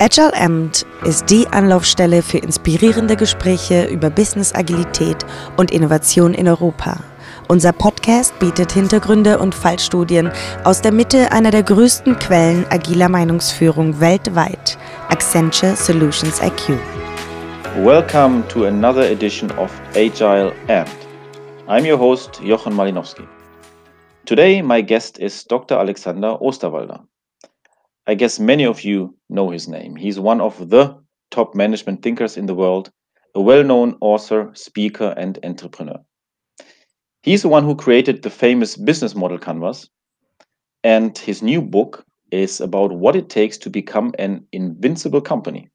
Agile Amt ist die Anlaufstelle für inspirierende Gespräche über Business Agilität und Innovation in Europa. Unser Podcast bietet Hintergründe und Fallstudien aus der Mitte einer der größten Quellen agiler Meinungsführung weltweit, Accenture Solutions IQ. Welcome to another edition of Agile Amt. I'm your host, Jochen Malinowski. Today, my guest is Dr. Alexander Osterwalder. I guess many of you know his name. He's one of the top management thinkers in the world, a well known author, speaker, and entrepreneur. He's the one who created the famous business model canvas, and his new book is about what it takes to become an invincible company.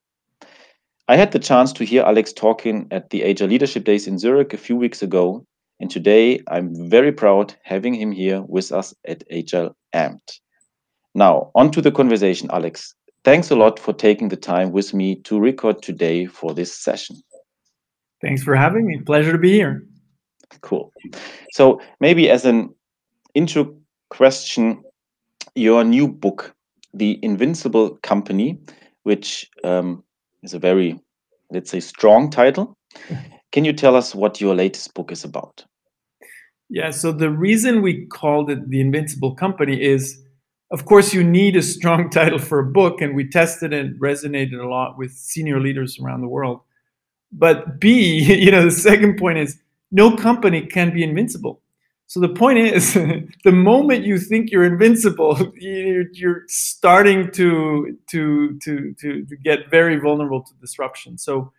I had the chance to hear Alex talking at the Agile Leadership Days in Zurich a few weeks ago, and today I'm very proud having him here with us at Agile Amped. Now, on to the conversation, Alex. Thanks a lot for taking the time with me to record today for this session. Thanks for having me. Pleasure to be here. Cool. So, maybe as an intro question, your new book, The Invincible Company, which um, is a very, let's say, strong title. Can you tell us what your latest book is about? Yeah, so the reason we called it The Invincible Company is of course, you need a strong title for a book, and we tested and resonated a lot with senior leaders around the world. But B, you know, the second point is no company can be invincible. So the point is, the moment you think you're invincible, you're, starting to, to, to, to, to get very vulnerable to disruption. So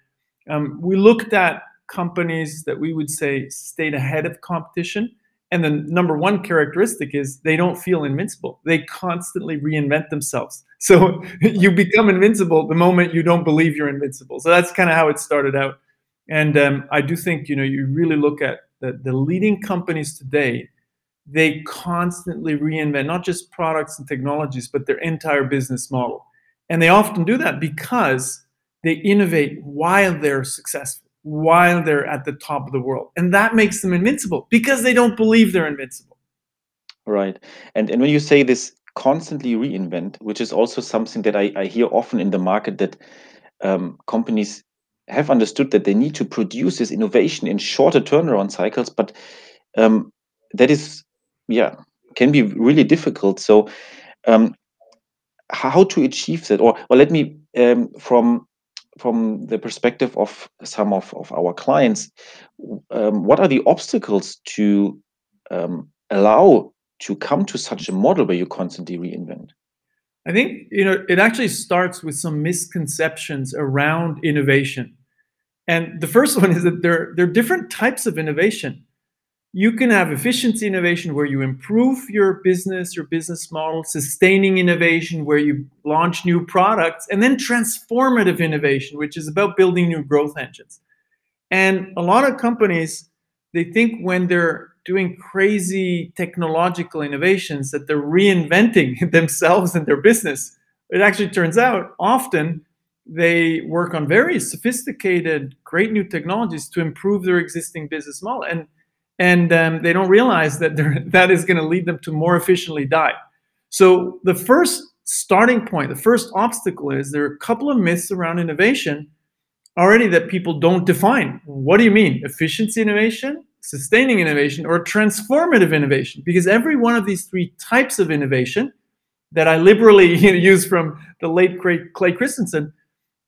um, we looked at companies that we would say stayed ahead of competition and the number one characteristic is they don't feel invincible. They constantly reinvent themselves. So you become invincible the moment you don't believe you're invincible. So that's kind of how it started out. And um, I do think you know you really look at the, the leading companies today. They constantly reinvent not just products and technologies, but their entire business model. And they often do that because they innovate while they're successful while they're at the top of the world. And that makes them invincible because they don't believe they're invincible. Right. And and when you say this constantly reinvent, which is also something that I, I hear often in the market that um, companies have understood that they need to produce this innovation in shorter turnaround cycles, but um, that is, yeah, can be really difficult. So, um, how to achieve that? Or, or let me um, from from the perspective of some of, of our clients, um, what are the obstacles to um, allow to come to such a model where you constantly reinvent? I think you know it actually starts with some misconceptions around innovation. And the first one is that there, there are different types of innovation you can have efficiency innovation where you improve your business, your business model, sustaining innovation where you launch new products, and then transformative innovation, which is about building new growth engines. And a lot of companies, they think when they're doing crazy technological innovations that they're reinventing themselves and their business. It actually turns out often they work on very sophisticated, great new technologies to improve their existing business model. And and um, they don't realize that that is going to lead them to more efficiently die. So the first starting point, the first obstacle is there are a couple of myths around innovation already that people don't define. What do you mean? Efficiency innovation, sustaining innovation, or transformative innovation? Because every one of these three types of innovation that I liberally use from the late great Clay Christensen,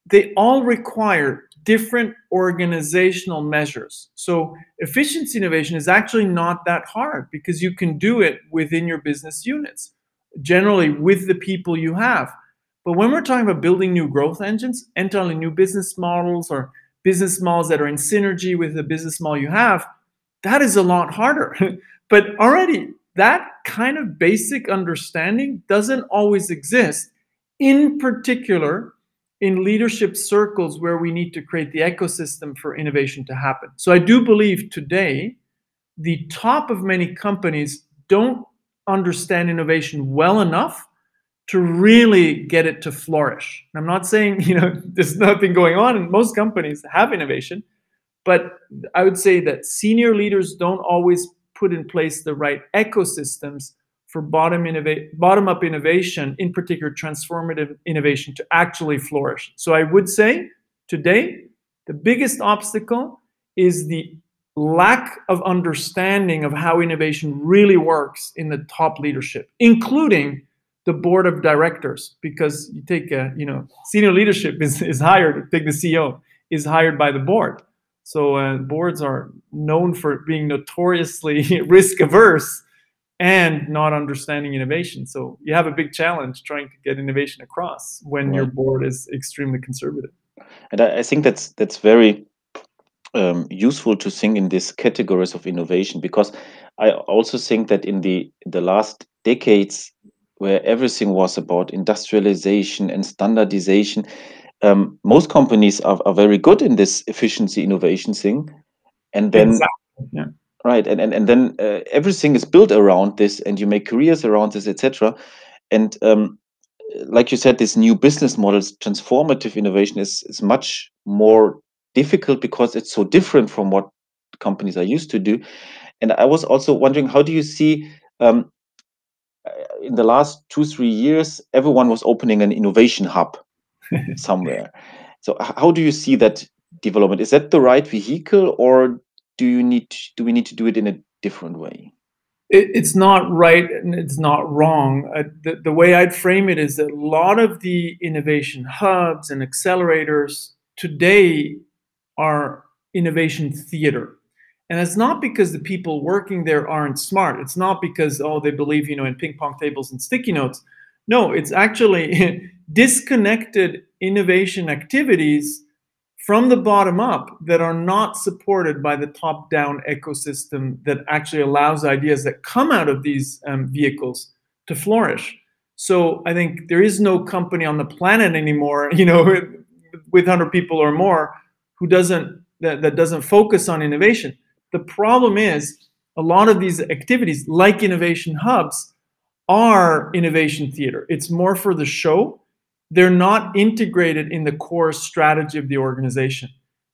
they all require different organizational measures. So, efficiency innovation is actually not that hard because you can do it within your business units, generally with the people you have. But when we're talking about building new growth engines, entirely new business models or business models that are in synergy with the business model you have, that is a lot harder. but already, that kind of basic understanding doesn't always exist, in particular in leadership circles where we need to create the ecosystem for innovation to happen. So I do believe today the top of many companies don't understand innovation well enough to really get it to flourish. I'm not saying, you know, there's nothing going on and most companies have innovation, but I would say that senior leaders don't always put in place the right ecosystems for bottom innovate bottom up innovation, in particular transformative innovation, to actually flourish. So I would say today the biggest obstacle is the lack of understanding of how innovation really works in the top leadership, including the board of directors. Because you take a, you know, senior leadership is, is hired, take the CEO, is hired by the board. So uh, boards are known for being notoriously risk averse and not understanding innovation. So you have a big challenge trying to get innovation across when right. your board is extremely conservative. And I, I think that's that's very um, useful to think in these categories of innovation because I also think that in the the last decades, where everything was about industrialization and standardization, um, most companies are, are very good in this efficiency innovation thing, and then exactly. yeah. Right, and and and then uh, everything is built around this, and you make careers around this, etc. And um, like you said, this new business models, transformative innovation is is much more difficult because it's so different from what companies are used to do. And I was also wondering, how do you see um, in the last two three years, everyone was opening an innovation hub somewhere. So how do you see that development? Is that the right vehicle, or do you need do we need to do it in a different way? it, it's not right and it's not wrong. Uh, the, the way I'd frame it is that a lot of the innovation hubs and accelerators today are innovation theater. And it's not because the people working there aren't smart. It's not because, oh, they believe, you know, in ping pong tables and sticky notes. No, it's actually disconnected innovation activities from the bottom up that are not supported by the top down ecosystem that actually allows ideas that come out of these um, vehicles to flourish. So I think there is no company on the planet anymore, you know, with 100 people or more who doesn't that, that doesn't focus on innovation. The problem is a lot of these activities like innovation hubs are innovation theater. It's more for the show they're not integrated in the core strategy of the organization.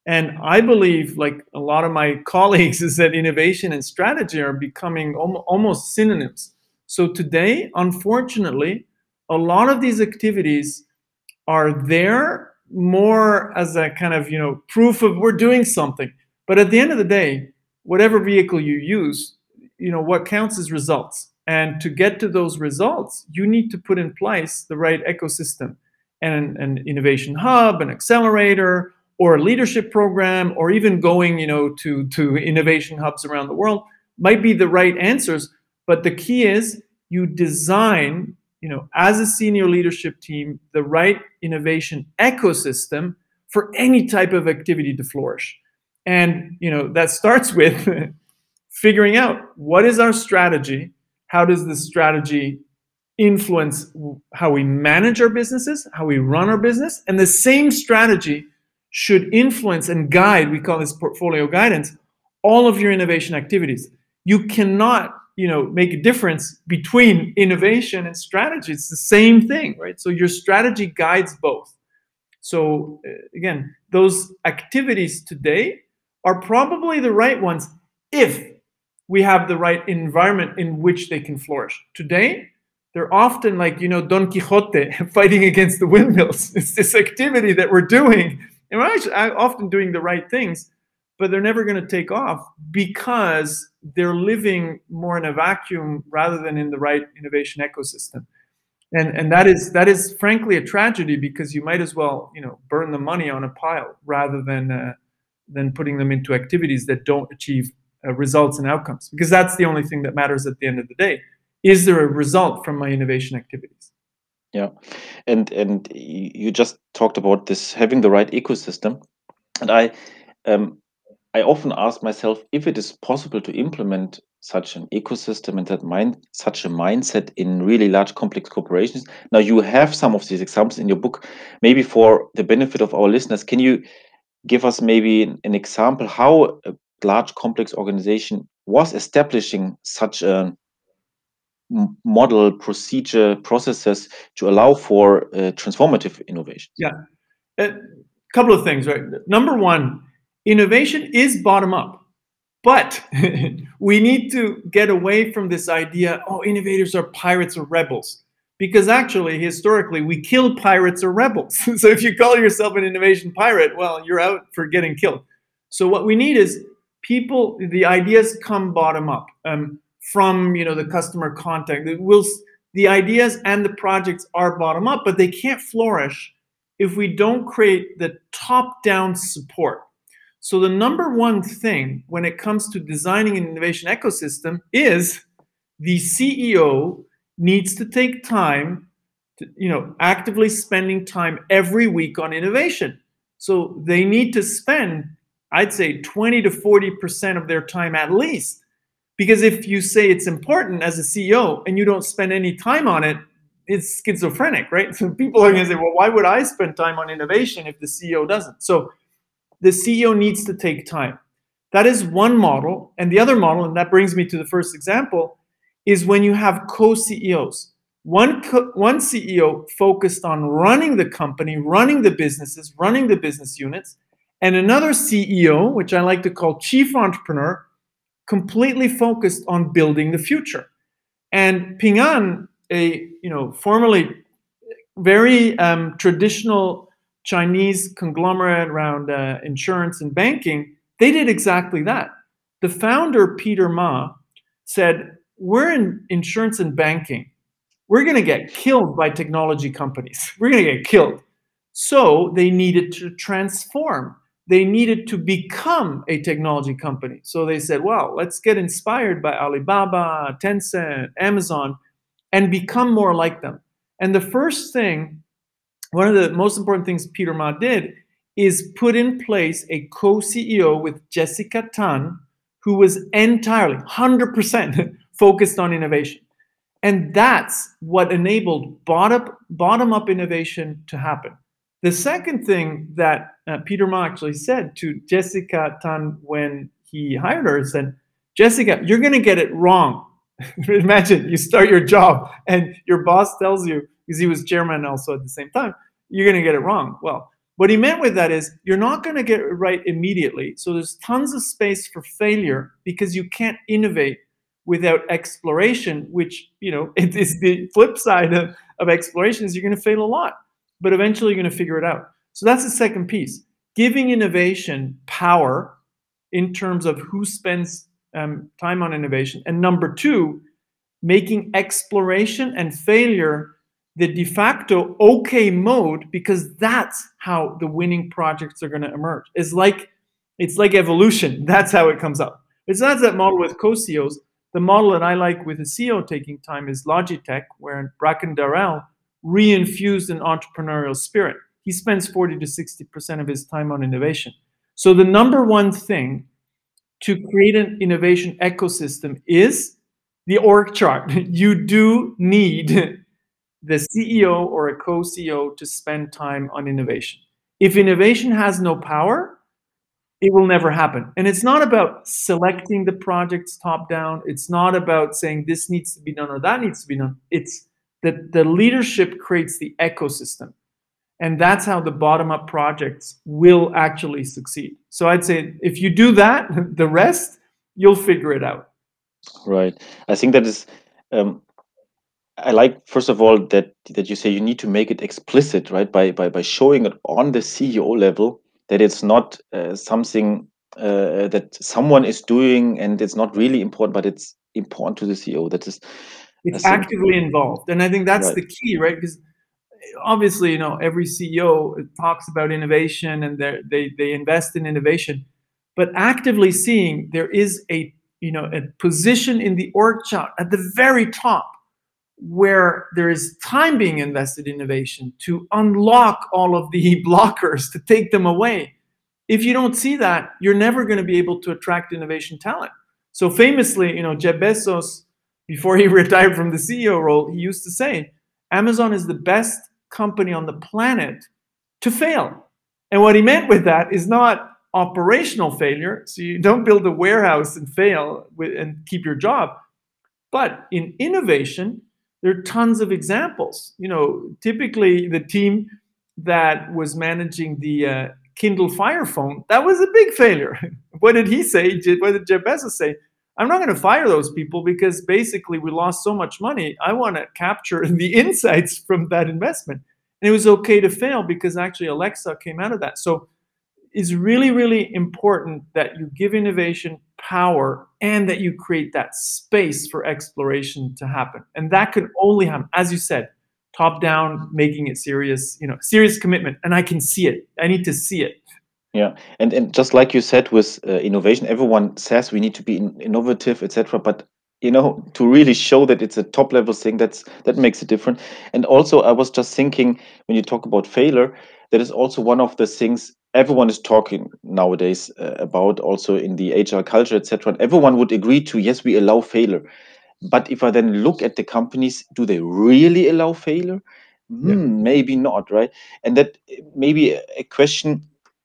And I believe, like a lot of my colleagues, is that innovation and strategy are becoming almost synonyms. So today, unfortunately, a lot of these activities are there more as a kind of you know proof of we're doing something. But at the end of the day, whatever vehicle you use, you know what counts is results. And to get to those results, you need to put in place the right ecosystem and an innovation hub, an accelerator, or a leadership program, or even going, you know, to, to innovation hubs around the world might be the right answers. But the key is you design, you know, as a senior leadership team, the right innovation ecosystem for any type of activity to flourish. And you know, that starts with figuring out what is our strategy, how does the strategy influence how we manage our businesses, how we run our business, and the same strategy should influence and guide, we call this portfolio guidance, all of your innovation activities. You cannot, you know, make a difference between innovation and strategy. It's the same thing, right? So your strategy guides both. So uh, again, those activities today are probably the right ones if we have the right environment in which they can flourish. Today, they're often like you know Don Quixote fighting against the windmills. It's this activity that we're doing, and we're actually often doing the right things, but they're never going to take off because they're living more in a vacuum rather than in the right innovation ecosystem. And and that is that is frankly a tragedy because you might as well you know burn the money on a pile rather than uh, than putting them into activities that don't achieve uh, results and outcomes because that's the only thing that matters at the end of the day. Is there a result from my innovation activities? Yeah. And and you just talked about this having the right ecosystem. And i um, i often ask myself if it is possible to implement such an ecosystem and that mind such a mindset in really large complex corporations. Now you have some of these examples in your book. Maybe for the benefit of our listeners can you give us maybe an example how a large complex organization was establishing such a model, procedure, processes to allow for uh, transformative innovation? Yeah, a couple of things, right? Number one, innovation is bottom up. But we need to get away from this idea oh, innovators are pirates or rebels. Because actually, historically, we kill pirates or rebels. so if you call yourself an innovation pirate, well, you're out for getting killed. So what we need is people, the ideas come bottom up um, from you know the customer contact. Will the ideas and the projects are bottom up, but they can't flourish if we don't create the top down support. So, the number one thing when it comes to designing an innovation ecosystem is the CEO needs to take time to, you know, actively spending time every week on innovation. So, they need to spend, I'd say, 20 to 40% of their time at least because if you say it's important as a CEO and you don't spend any time on it, it's schizophrenic, right? So people are going to say, well, why would I spend time on innovation if the CEO doesn't? So the CEO needs to take time. That is one model. And the other model, and that brings me to the first example, is when you have co CEOs. One, co- one CEO focused on running the company, running the businesses, running the business units, and another CEO, which I like to call chief entrepreneur, completely focused on building the future. And Ping An, a you know formerly very um, traditional Chinese conglomerate around uh, insurance and banking, they did exactly that. The founder Peter Ma said, "We're in insurance and banking. We're going to get killed by technology companies. We're going to get killed." So they needed to transform they needed to become a technology company. So they said, well, let's get inspired by Alibaba, Tencent, Amazon, and become more like them. And the first thing, one of the most important things Peter Ma did is put in place a co CEO with Jessica Tan, who was entirely 100% focused on innovation. And that's what enabled bottom, up innovation to happen. The second thing that uh, Peter Ma actually said to Jessica Tan when he hired her said, Jessica, you're going to get it wrong. Imagine you start your job and your boss tells you, because he was chairman also at the same time, you're going to get it wrong. Well, what he meant with that is you're not going to get it right immediately. So there's tons of space for failure because you can't innovate without exploration, which, you know, it is the flip side of, of exploration is you're going to fail a lot but eventually you're going to figure it out. So that's the second piece giving innovation power in terms of who spends um, time on innovation. And number two, making exploration and failure the de facto okay mode because that's how the winning projects are going to emerge. It's like it's like evolution. That's how it comes up. It's not that model with co-CEOs. The model that I like with a CEO taking time is Logitech, where Bracken Darrell reinfused an entrepreneurial spirit. He spends 40 to 60% of his time on innovation. So, the number one thing to create an innovation ecosystem is the org chart. You do need the CEO or a co CEO to spend time on innovation. If innovation has no power, it will never happen. And it's not about selecting the projects top down. It's not about saying this needs to be done or that needs to be done. It's that the leadership creates the ecosystem. And that's how the bottom up projects will actually succeed. So I'd say if you do that, the rest, you'll figure it out. Right. I think that is. Um, I like first of all that that you say you need to make it explicit, right? By by by showing it on the CEO level that it's not uh, something uh, that someone is doing and it's not really important, but it's important to the CEO. That is it's actively involved and i think that's right. the key right? Because obviously you know every ceo talks about innovation and they they invest in innovation. But actively seeing there is a you know a position in the org chart at the very top where there is time being invested in innovation to unlock all of the blockers to take them away. If you don't see that you're never going to be able to attract innovation talent. So famously you know jeff bezos before he retired from the CEO role, he used to say, Amazon is the best company on the planet to fail. And what he meant with that is not operational failure. So you don't build a warehouse and fail and keep your job. But in innovation, there are tons of examples. You know, typically the team that was managing the uh, Kindle Fire phone, that was a big failure. what did he say? What did Jeff Bezos say? I'm not going to fire those people because basically we lost so much money. I want to capture the insights from that investment. And it was okay to fail because actually Alexa came out of that. So it's really, really important that you give innovation power and that you create that space for exploration to happen. And that can only happen, as you said, top down, making it serious, you know, serious commitment. And I can see it. I need to see it. Yeah, and and just like you said with uh, innovation, everyone says we need to be in, innovative, etc. But you know, to really show that it's a top level thing, that's that makes it different. And also, I was just thinking when you talk about failure, that is also one of the things everyone is talking nowadays uh, about, also in the HR culture, etc. And everyone would agree to yes, we allow failure. But if I then look at the companies, do they really allow failure? Yeah. Hmm, maybe not, right? And that maybe a question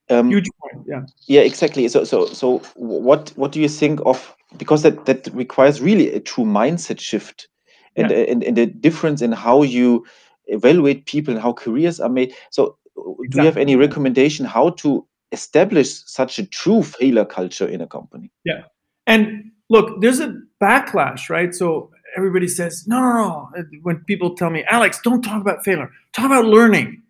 um, Huge point. Yeah. Yeah, exactly. So, so, so, what what do you think of because that that requires really a true mindset shift, and yeah. and, and the difference in how you evaluate people and how careers are made. So, exactly. do you have any recommendation how to establish such a true failure culture in a company? Yeah, and look, there's a backlash, right? So everybody says, no, no, no. When people tell me, Alex, don't talk about failure, talk about learning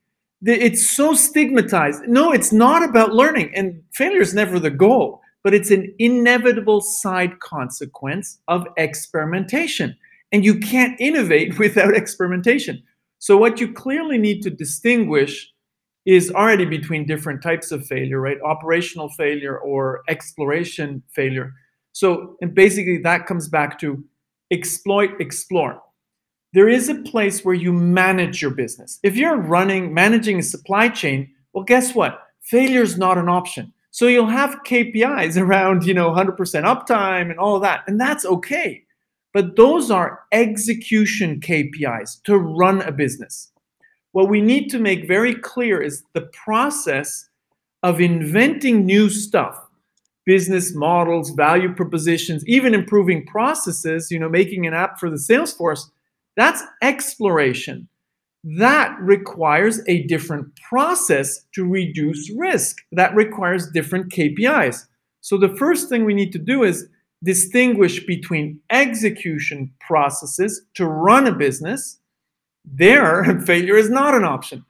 it's so stigmatized. No, it's not about learning, and failure is never the goal, but it's an inevitable side consequence of experimentation. And you can't innovate without experimentation. So, what you clearly need to distinguish is already between different types of failure, right? Operational failure or exploration failure. So, and basically, that comes back to exploit, explore there is a place where you manage your business. If you're running, managing a supply chain, well, guess what? Failure is not an option. So you'll have KPIs around, you know, 100% uptime and all that, and that's okay. But those are execution KPIs to run a business. What we need to make very clear is the process of inventing new stuff, business models, value propositions, even improving processes, you know, making an app for the sales force that's exploration. That requires a different process to reduce risk. That requires different KPIs. So the first thing we need to do is distinguish between execution processes to run a business. There, failure is not an option.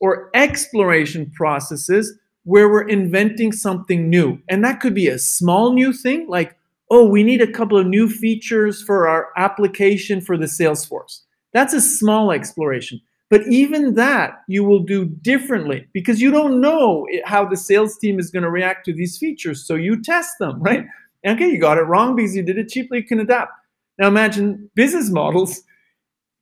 Or exploration processes where we're inventing something new. And that could be a small new thing like oh, we need a couple of new features for our application for the Salesforce. That's a small exploration. But even that you will do differently because you don't know how the sales team is going to react to these features. So you test them, right? Okay, you got it wrong because you did it cheaply, you can adapt. Now imagine business models.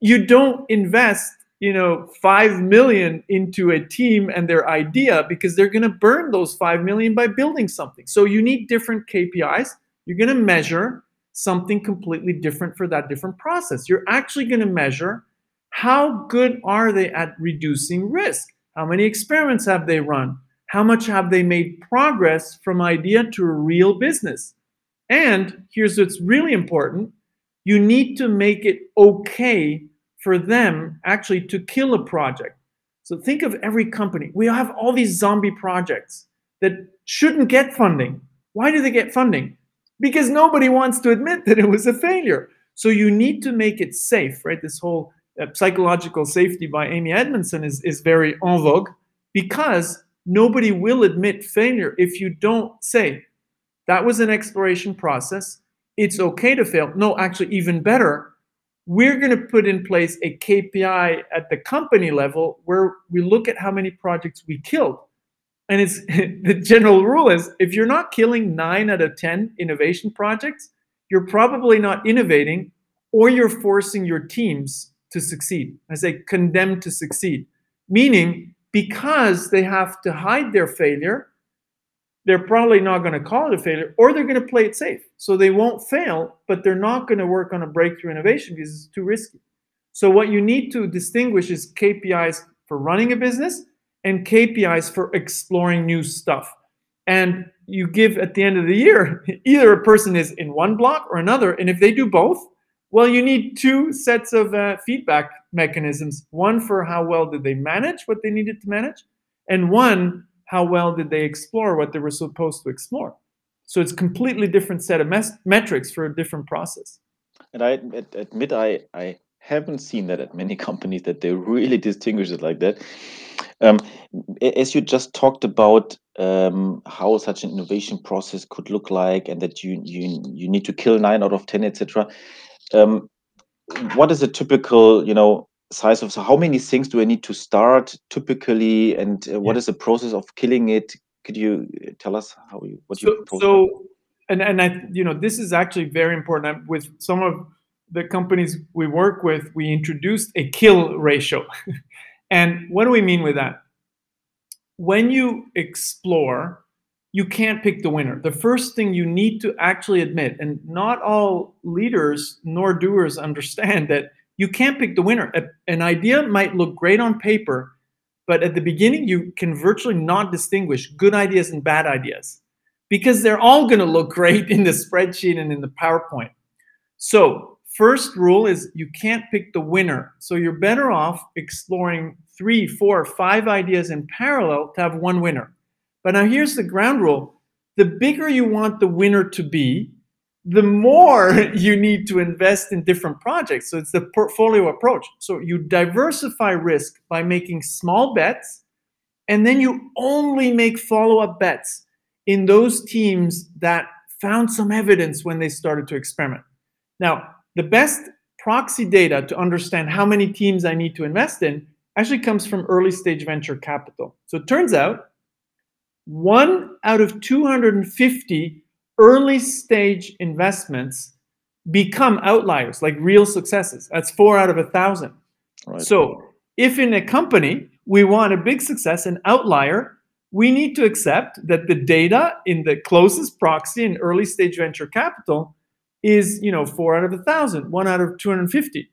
You don't invest, you know, 5 million into a team and their idea because they're going to burn those 5 million by building something. So you need different KPIs you're going to measure something completely different for that different process. You're actually going to measure how good are they at reducing risk? How many experiments have they run? How much have they made progress from idea to a real business? And here's what's really important you need to make it okay for them actually to kill a project. So think of every company. We have all these zombie projects that shouldn't get funding. Why do they get funding? Because nobody wants to admit that it was a failure. So you need to make it safe, right? This whole uh, psychological safety by Amy Edmondson is, is very en vogue because nobody will admit failure if you don't say that was an exploration process. It's okay to fail. No, actually, even better, we're going to put in place a KPI at the company level where we look at how many projects we killed and it's the general rule is if you're not killing nine out of 10 innovation projects, you're probably not innovating or you're forcing your teams to succeed. I say condemned to succeed, meaning because they have to hide their failure, they're probably not going to call it a failure or they're going to play it safe. So they won't fail, but they're not going to work on a breakthrough innovation because it's too risky. So what you need to distinguish is KPIs for running a business and KPIs for exploring new stuff. And you give at the end of the year, either a person is in one block or another. And if they do both, well, you need two sets of uh, feedback mechanisms one for how well did they manage what they needed to manage, and one, how well did they explore what they were supposed to explore. So it's completely different set of mes- metrics for a different process. And I admit I I haven't seen that at many companies that they really distinguish it like that. Um, as you just talked about um, how such an innovation process could look like, and that you you you need to kill nine out of ten, etc. Um, what is a typical, you know, size of so how many things do I need to start typically, and uh, Yeah. is the process of killing it? Could you uh, tell us how you what you So, propose? so and and I you know this is actually very important. I'm- With some of the companies we work with, we introduced a kill ratio. and what do we mean with that? When you explore, you can't pick the winner. The first thing you need to actually admit, and not all leaders nor doers understand that you can't pick the winner. An idea might look great on paper, but at the beginning, you can virtually not distinguish good ideas and bad ideas because they're all going to look great in the spreadsheet and in the PowerPoint. So, first rule is you can't pick the winner. So, you're better off exploring three, four, five ideas in parallel to have one winner. But now here's the ground rule the bigger you want the winner to be, the more you need to invest in different projects. So, it's the portfolio approach. So, you diversify risk by making small bets, and then you only make follow up bets in those teams that found some evidence when they started to experiment. Now, the best proxy data to understand how many teams I need to invest in actually comes from early stage venture capital. So it turns out one out of 250 early stage investments become outliers, like real successes. That's four out of a thousand. Right. So if in a company we want a big success, an outlier, we need to accept that the data in the closest proxy in early stage venture capital is, you know, four out of a thousand, one out of 250.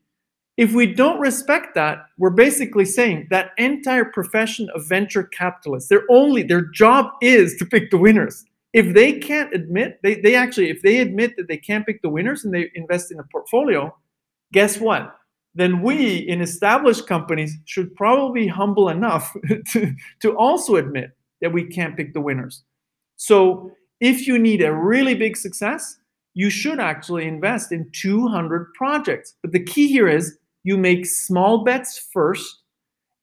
If we don't respect that, we're basically saying that entire profession of venture capitalists, their only their job is to pick the winners. If they can't admit, they, they actually, if they admit that they can't pick the winners and they invest in a portfolio, guess what? Then we in established companies should probably be humble enough to, to also admit that we can't pick the winners. So if you need a really big success, you should actually invest in 200 projects. But the key here is you make small bets first,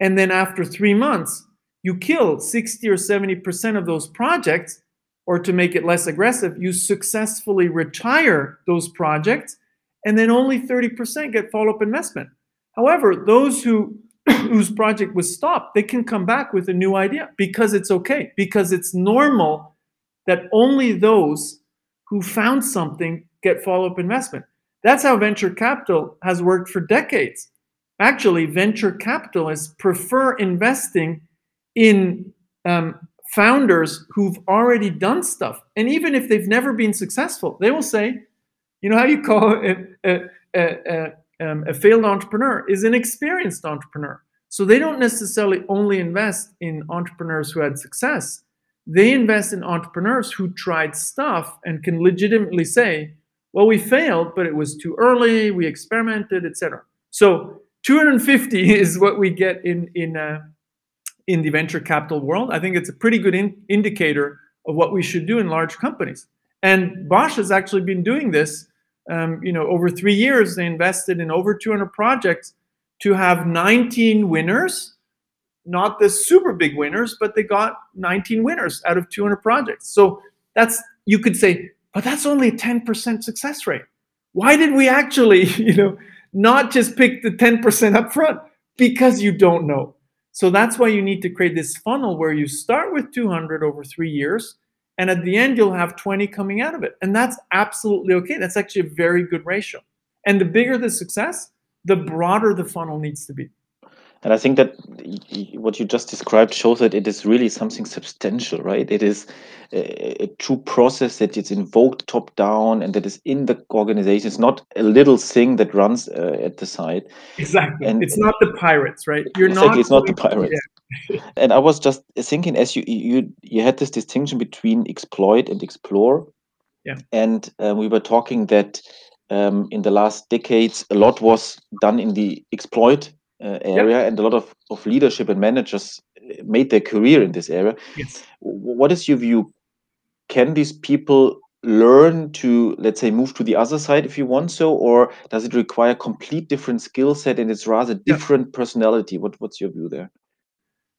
and then after three months, you kill 60 or 70% of those projects, or to make it less aggressive, you successfully retire those projects, and then only 30% get follow up investment. However, those who whose project was stopped, they can come back with a new idea because it's okay, because it's normal that only those who found something get follow up investment. That's how venture capital has worked for decades. Actually, venture capitalists prefer investing in um, founders who've already done stuff. And even if they've never been successful, they will say, you know how you call it a, a, a, um, a failed entrepreneur is an experienced entrepreneur. So they don't necessarily only invest in entrepreneurs who had success. They invest in entrepreneurs who tried stuff and can legitimately say, well, we failed, but it was too early, we experimented, etc. So 250 is what we get in in uh, in the venture capital world. I think it's a pretty good in- indicator of what we should do in large companies. And Bosch has actually been doing this. Um, you know, over three years, they invested in over 200 projects to have 19 winners. Not the super big winners, but they got 19 winners out of 200 projects. So that's you could say, but that's only a 10% success rate. Why did we actually, you know, not just pick the 10% up front? Because you don't know. So that's why you need to create this funnel where you start with 200 over three years, and at the end, you'll have 20 coming out of it. And that's absolutely okay. That's actually a very good ratio. And the bigger the success, the broader the funnel needs to be. And I think that what you just described shows that it is really something substantial, right? It is a, a true process that is invoked top down and that is in the organization. It's not a little thing that runs uh, at the side. Exactly. And- it's not the pirates, right? You're exactly, not. it's not the pirates. And I was just thinking, as you you you had this distinction between exploit and explore. Yeah. And uh, we were talking that um, in the last decades, a lot was done in the exploit uh, area, and a lot of, of leadership and managers made their career in this area. Yes. What is your view? Can these people learn to, let's say, move to the other side if you want so, or does it require a complete different skill set and it's rather different yeah. personality? What What's your view there?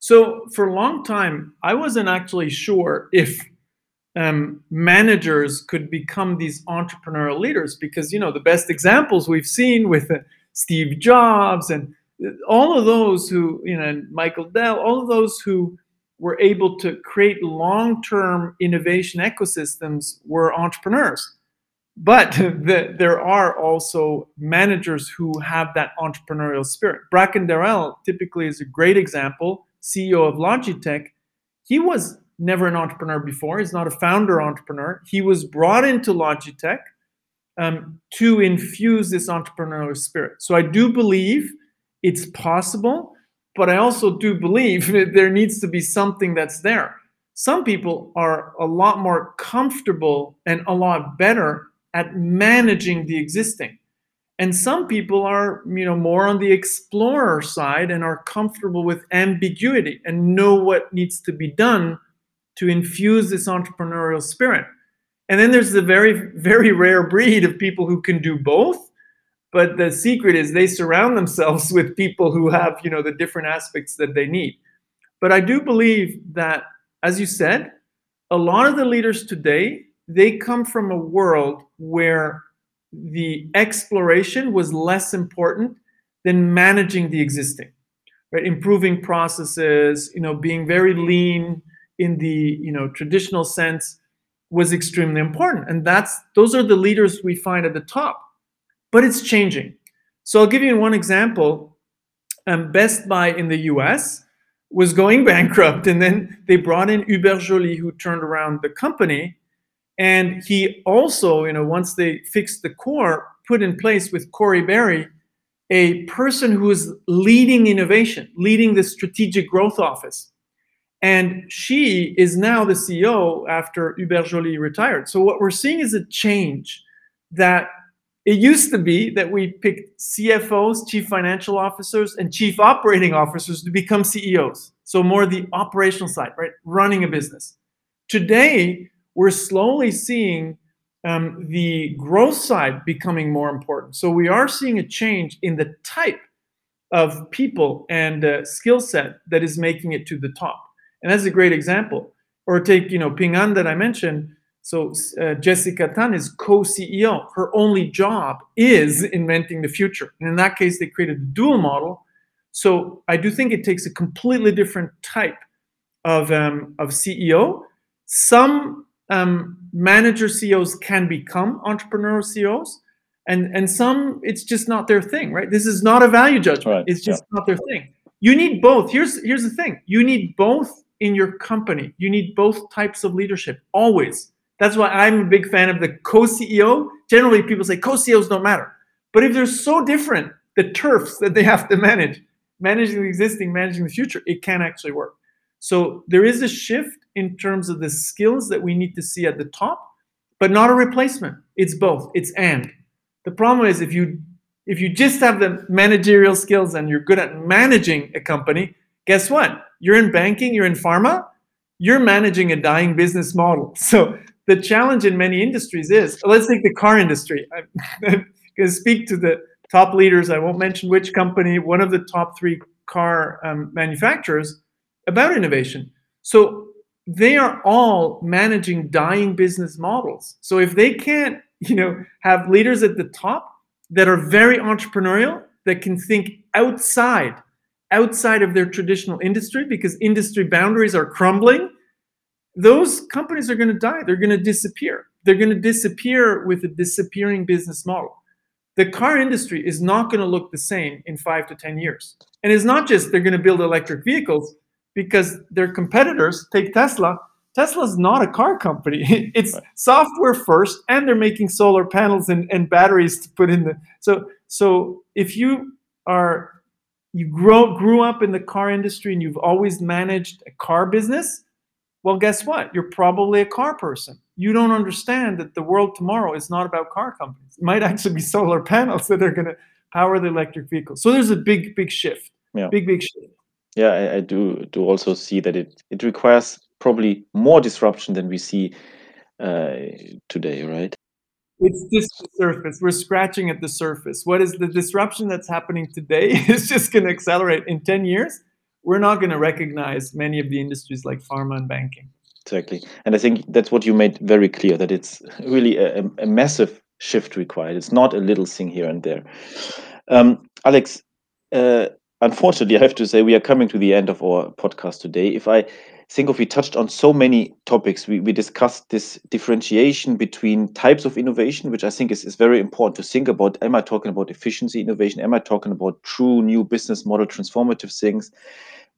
So for a long time, I wasn't actually sure if um, managers could become these entrepreneurial leaders because you know the best examples we've seen with uh, Steve Jobs and all of those who you know Michael Dell, all of those who were able to create long-term innovation ecosystems were entrepreneurs. But the, there are also managers who have that entrepreneurial spirit. Bracken Darrell typically is a great example, CEO of Logitech. He was never an entrepreneur before. He's not a founder entrepreneur. He was brought into Logitech um, to infuse this entrepreneurial spirit. So I do believe it's possible, but I also do believe there needs to be something that's there. Some people are a lot more comfortable and a lot better at managing the existing. And some people are, you know, more on the explorer side and are comfortable with ambiguity and know what needs to be done to infuse this entrepreneurial spirit. And then there's the very, very rare breed of people who can do both. But the secret is they surround themselves with people who have, you know, the different aspects that they need. But I do believe that, as you said, a lot of the leaders today, they come from a world where the exploration was less important than managing the existing right? Improving processes you know being very lean in the you know traditional sense was extremely important. And that's those are the leaders we find at the top but it's changing. So i'll give you one example. Um, best buy in the us was going bankrupt and then they brought in hubert joly who turned around the company and he also you know once they fixed the core put in place with Corie Barry a person who is leading innovation leading the strategic growth office. And she is now the CEO after Hubert Joly retired. So what we're seeing is a change that it used to be that we picked CFOs, chief financial officers, and chief operating officers to become CEOs. So more the operational side, right? Running a business. Today, we're slowly seeing um, the growth side becoming more important. So we are seeing a change in the type of people and uh, skill set that is making it to the top. And that's a great example. Or take, you know, Ping An that I mentioned. So uh, Jessica Tan is co-CEO. Her only job is inventing the future. And in that case, they created a dual model. So I do think it takes a completely different type of, um, of CEO. Some um, manager CEOs can become entrepreneurial CEOs, and and some it's just not their thing, right? This is not a value judgment. Right. It's just yeah. not their thing. You need both. Here's here's the thing. You need both in your company. You need both types of leadership always. That's why I'm a big fan of the co CEO. Generally, people say co CEOs don't matter. But if they're so different, the turfs that they have to manage, managing the existing, managing the future, it can actually work. So there is a shift in terms of the skills that we need to see at the top, but not a replacement. It's both. It's and. The problem is if you if you just have the managerial skills and you're good at managing a company, guess what? You're in banking, you're in pharma, you're managing a dying business model. So the challenge in many industries is let's take the car industry. I'm going to speak to the top leaders. I won't mention which company, one of the top three car um, manufacturers about innovation. So they are all managing dying business models. So if they can't, you know, have leaders at the top that are very entrepreneurial, that can think outside outside of their traditional industry because industry boundaries are crumbling, those companies are going to die. They're going to disappear. They're going to disappear with a disappearing business model. The car industry is not going to look the same in five to 10 years. And it's not just they're going to build electric vehicles because their competitors, take Tesla, Tesla's not a car company. It's right. software first, and they're making solar panels and, and batteries to put in the. So, so if you are you grow grew up in the car industry and you've always managed a car business, well, guess what? You're probably a car person. You don't understand that the world tomorrow is not about car companies. It might actually be solar panels that are going to power the electric vehicles. So there's a big, big shift. Yeah. Big, big shift. Yeah, I, I do do also see that it it requires probably more disruption than we see uh, today, right? It's just the surface. We're scratching at the surface. What is the disruption that's happening today is just going to accelerate in 10 years. We're not going to recognize many of the industries like pharma and banking. Exactly. And I think that's what you made very clear that it's really a, a massive shift required. It's not a little thing here and there. Um, Alex, uh, unfortunately, I have to say we are coming to the end of our podcast today. If I think of we touched on so many topics. We, we discussed this differentiation between types of innovation, which I think is, is very important to think about. Am I talking about efficiency innovation? Am I talking about true new business model transformative things?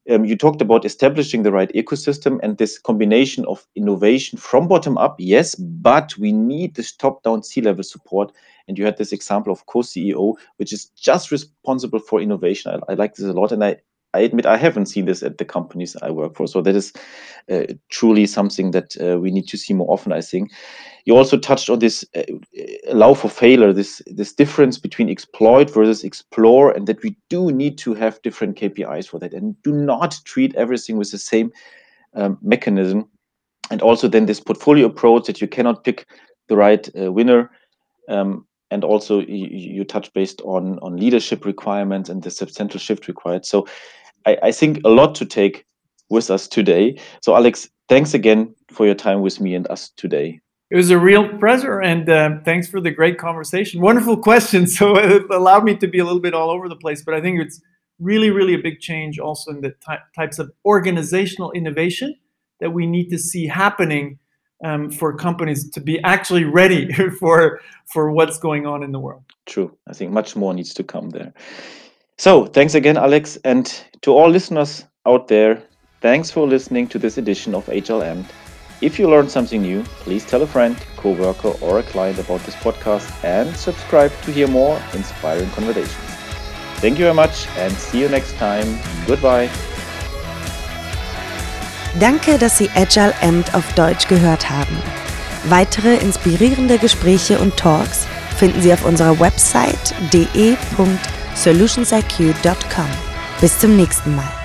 Um, you talked about establishing the right ecosystem and this combination of innovation from bottom up, yes, but we need this top down C level support. And you had this example of co CEO, which is just responsible for innovation. I, I like this a lot. And I, I admit I haven't seen this at the companies I work for. So that is uh, truly something that uh, we need to see more often. I think you also touched on this uh, allow for failure, this this difference between exploit versus explore, and that we do need to have different KPIs for that, and do not treat everything with the same um, mechanism. And also then this portfolio approach that you cannot pick the right uh, winner. Um, and also you, you touch based on on leadership requirements and the substantial shift required. So I, I think a lot to take with us today. So, Alex, thanks again for your time with me and us today. It was a real pleasure, and uh, thanks for the great conversation. Wonderful questions. So it allowed me to be a little bit all over the place, but I think it's really, really a big change also in the ty- types of organizational innovation that we need to see happening um, for companies to be actually ready for for what's going on in the world. True. I think much more needs to come there. So, thanks again, Alex. And to all listeners out there, thanks for listening to this edition of Agile Amped. If you learned something new, please tell a friend, coworker, or a client about this podcast and subscribe to hear more inspiring conversations. Thank you very much and see you next time. Goodbye. Danke, dass Sie Agile auf Deutsch gehört haben. Weitere inspirierende Gespräche und Talks finden Sie auf unserer Website de.de solutionsIQ.com. Bis zum nächsten Mal.